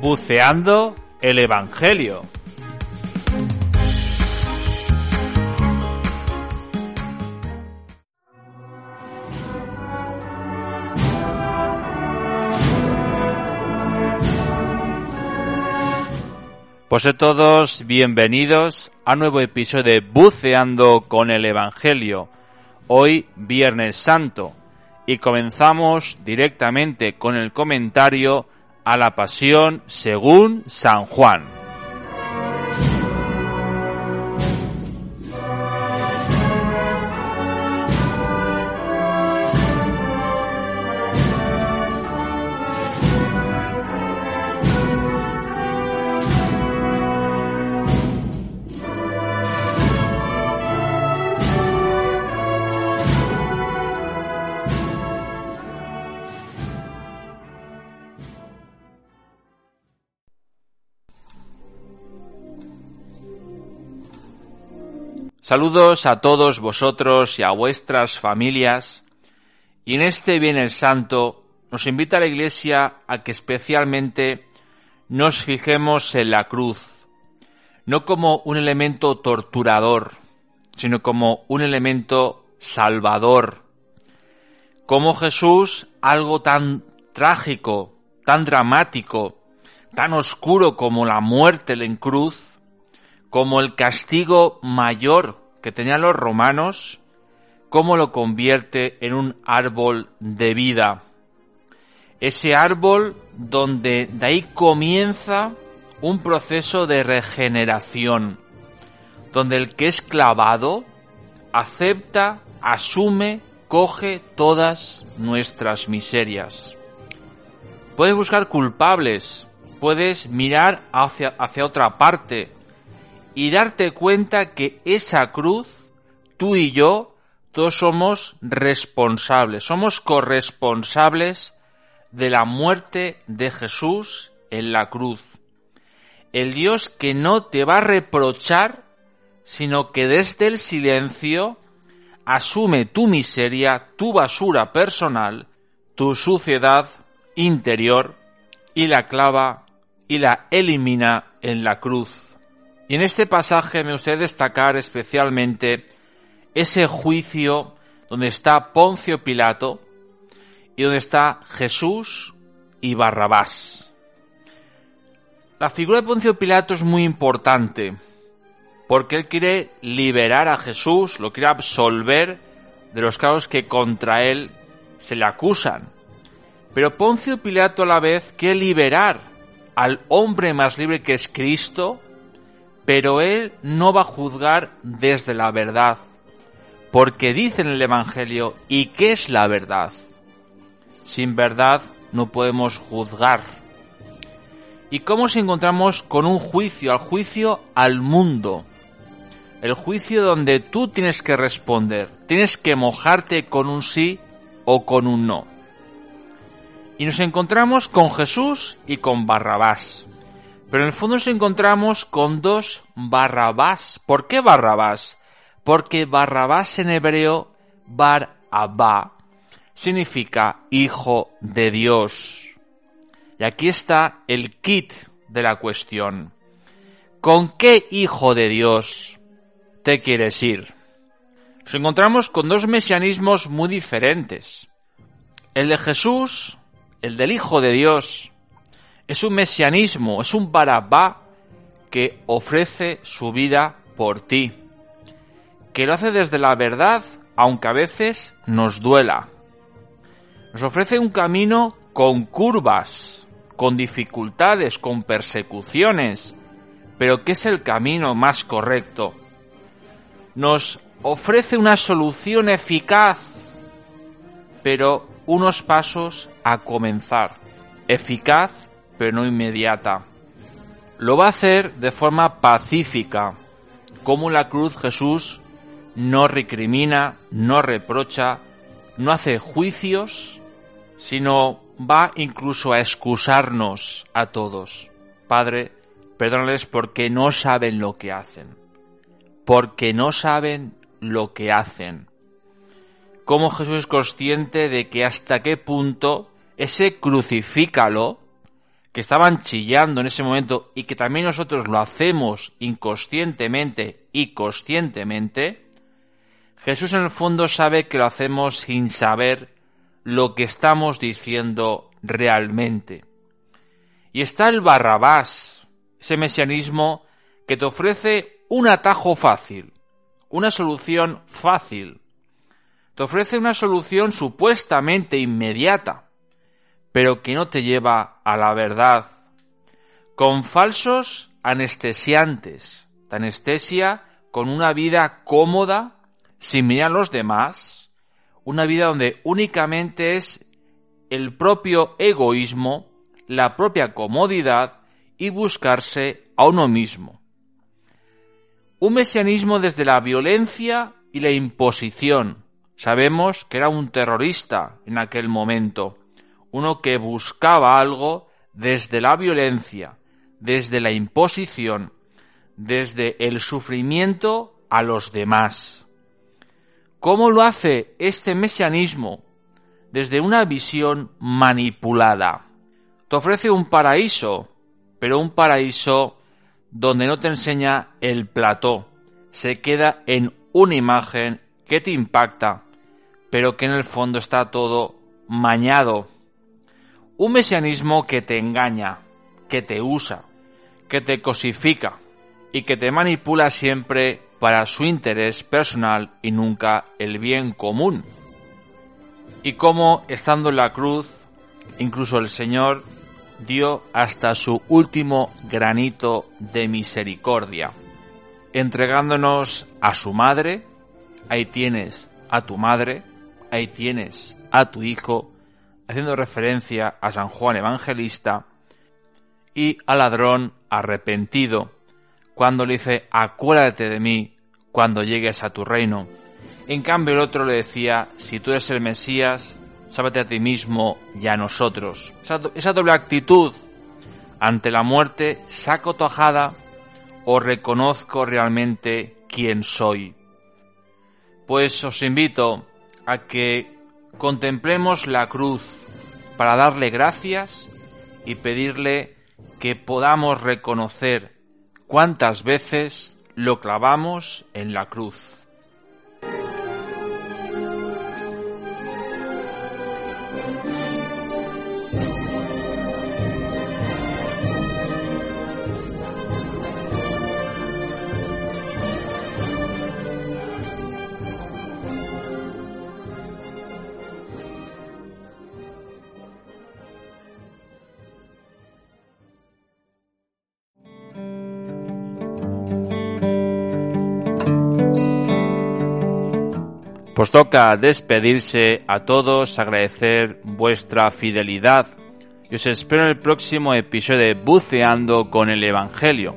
Buceando el Evangelio. Pues a todos bienvenidos a nuevo episodio de Buceando con el Evangelio. Hoy Viernes Santo y comenzamos directamente con el comentario a la pasión según San Juan. Saludos a todos vosotros y a vuestras familias. Y en este Viernes Santo nos invita la Iglesia a que especialmente nos fijemos en la cruz, no como un elemento torturador, sino como un elemento salvador. Como Jesús, algo tan trágico, tan dramático, tan oscuro como la muerte en cruz, como el castigo mayor que tenían los romanos, cómo lo convierte en un árbol de vida. Ese árbol donde de ahí comienza un proceso de regeneración, donde el que es clavado acepta, asume, coge todas nuestras miserias. Puedes buscar culpables, puedes mirar hacia, hacia otra parte, y darte cuenta que esa cruz, tú y yo, todos somos responsables, somos corresponsables de la muerte de Jesús en la cruz. El Dios que no te va a reprochar, sino que desde el silencio asume tu miseria, tu basura personal, tu suciedad interior y la clava y la elimina en la cruz. Y en este pasaje me gustaría destacar especialmente ese juicio donde está Poncio Pilato y donde está Jesús y Barrabás. La figura de Poncio Pilato es muy importante porque él quiere liberar a Jesús, lo quiere absolver de los casos que contra él se le acusan. Pero Poncio Pilato a la vez quiere liberar al hombre más libre que es Cristo, pero Él no va a juzgar desde la verdad, porque dice en el Evangelio, ¿y qué es la verdad? Sin verdad no podemos juzgar. ¿Y cómo nos encontramos con un juicio, al juicio al mundo? El juicio donde tú tienes que responder, tienes que mojarte con un sí o con un no. Y nos encontramos con Jesús y con Barrabás. Pero en el fondo nos encontramos con dos Barrabás. ¿Por qué Barrabás? Porque Barrabás en hebreo, Bar Abba, significa hijo de Dios. Y aquí está el kit de la cuestión. ¿Con qué hijo de Dios te quieres ir? Nos encontramos con dos mesianismos muy diferentes. El de Jesús, el del Hijo de Dios, es un mesianismo, es un barabá que ofrece su vida por ti, que lo hace desde la verdad, aunque a veces nos duela. Nos ofrece un camino con curvas, con dificultades, con persecuciones, pero que es el camino más correcto. Nos ofrece una solución eficaz pero unos pasos a comenzar, eficaz pero no inmediata. Lo va a hacer de forma pacífica, como la cruz Jesús no recrimina, no reprocha, no hace juicios, sino va incluso a excusarnos a todos. Padre, perdónales porque no saben lo que hacen. Porque no saben lo que hacen. Cómo Jesús es consciente de que hasta qué punto ese crucifícalo que estaban chillando en ese momento y que también nosotros lo hacemos inconscientemente y conscientemente, Jesús en el fondo sabe que lo hacemos sin saber lo que estamos diciendo realmente. Y está el Barrabás, ese mesianismo que te ofrece un atajo fácil, una solución fácil. Te ofrece una solución supuestamente inmediata, pero que no te lleva a la verdad. Con falsos anestesiantes, de anestesia con una vida cómoda, sin mirar a los demás, una vida donde únicamente es el propio egoísmo, la propia comodidad y buscarse a uno mismo. Un mesianismo desde la violencia y la imposición. Sabemos que era un terrorista en aquel momento, uno que buscaba algo desde la violencia, desde la imposición, desde el sufrimiento a los demás. ¿Cómo lo hace este mesianismo? Desde una visión manipulada. Te ofrece un paraíso, pero un paraíso donde no te enseña el plató. Se queda en una imagen que te impacta, pero que en el fondo está todo mañado un mesianismo que te engaña, que te usa, que te cosifica y que te manipula siempre para su interés personal y nunca el bien común. Y como, estando en la cruz, incluso el Señor dio hasta su último granito de misericordia, entregándonos a su madre, ahí tienes a tu madre, ahí tienes a tu hijo, haciendo referencia a San Juan Evangelista, y al ladrón arrepentido, cuando le dice, acuérdate de mí cuando llegues a tu reino. En cambio el otro le decía, si tú eres el Mesías, sábate a ti mismo y a nosotros. Esa, doble actitud ante la muerte, saco tojada o reconozco realmente quién soy. Pues os invito a que contemplemos la cruz para darle gracias y pedirle que podamos reconocer cuántas veces lo clavamos en la cruz. Pues toca despedirse a todos, agradecer vuestra fidelidad y os espero en el próximo episodio de Buceando con el Evangelio.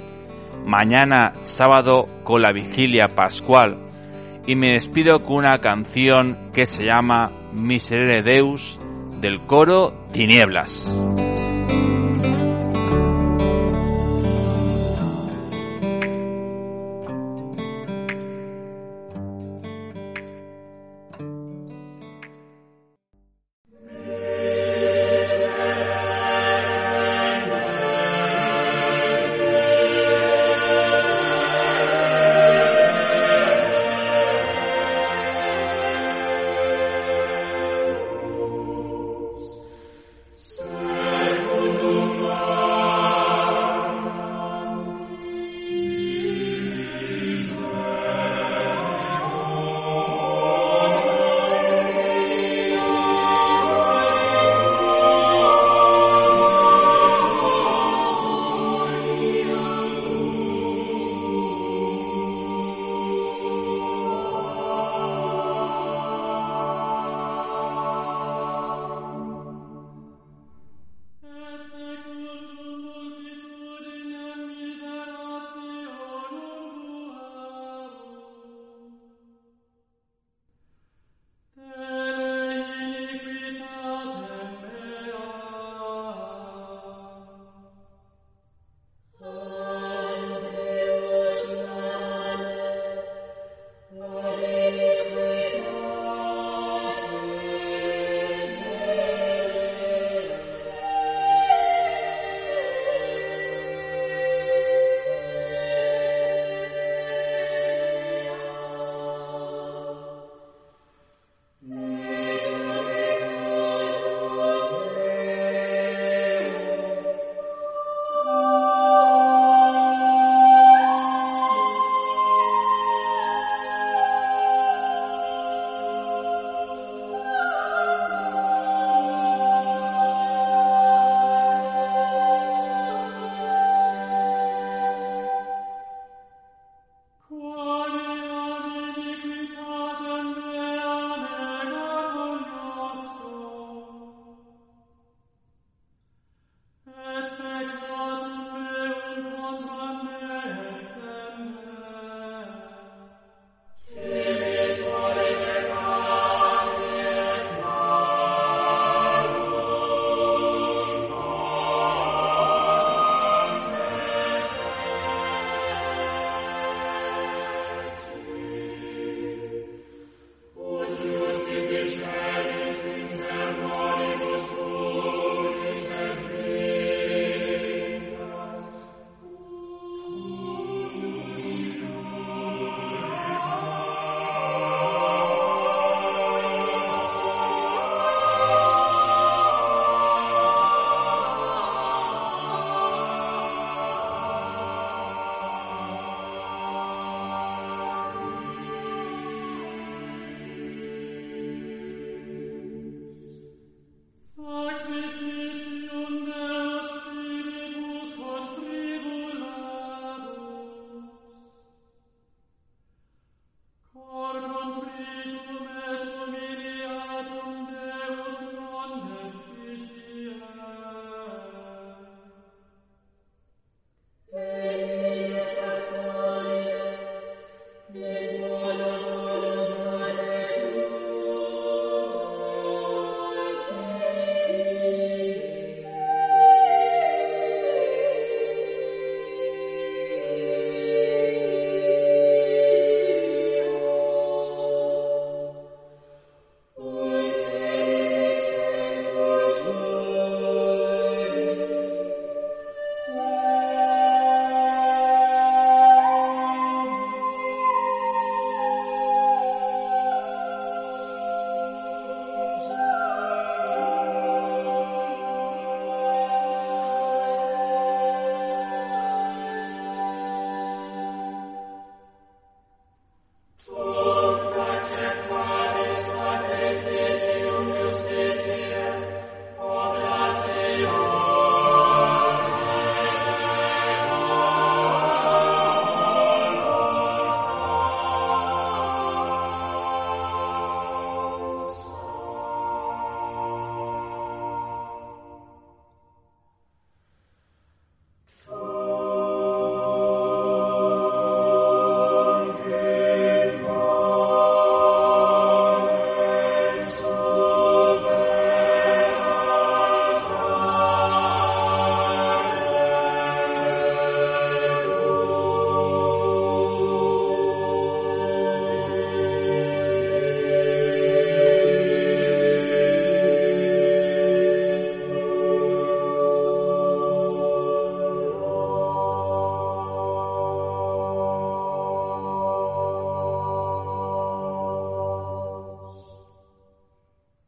Mañana sábado con la vigilia pascual y me despido con una canción que se llama Miserere Deus del coro Tinieblas.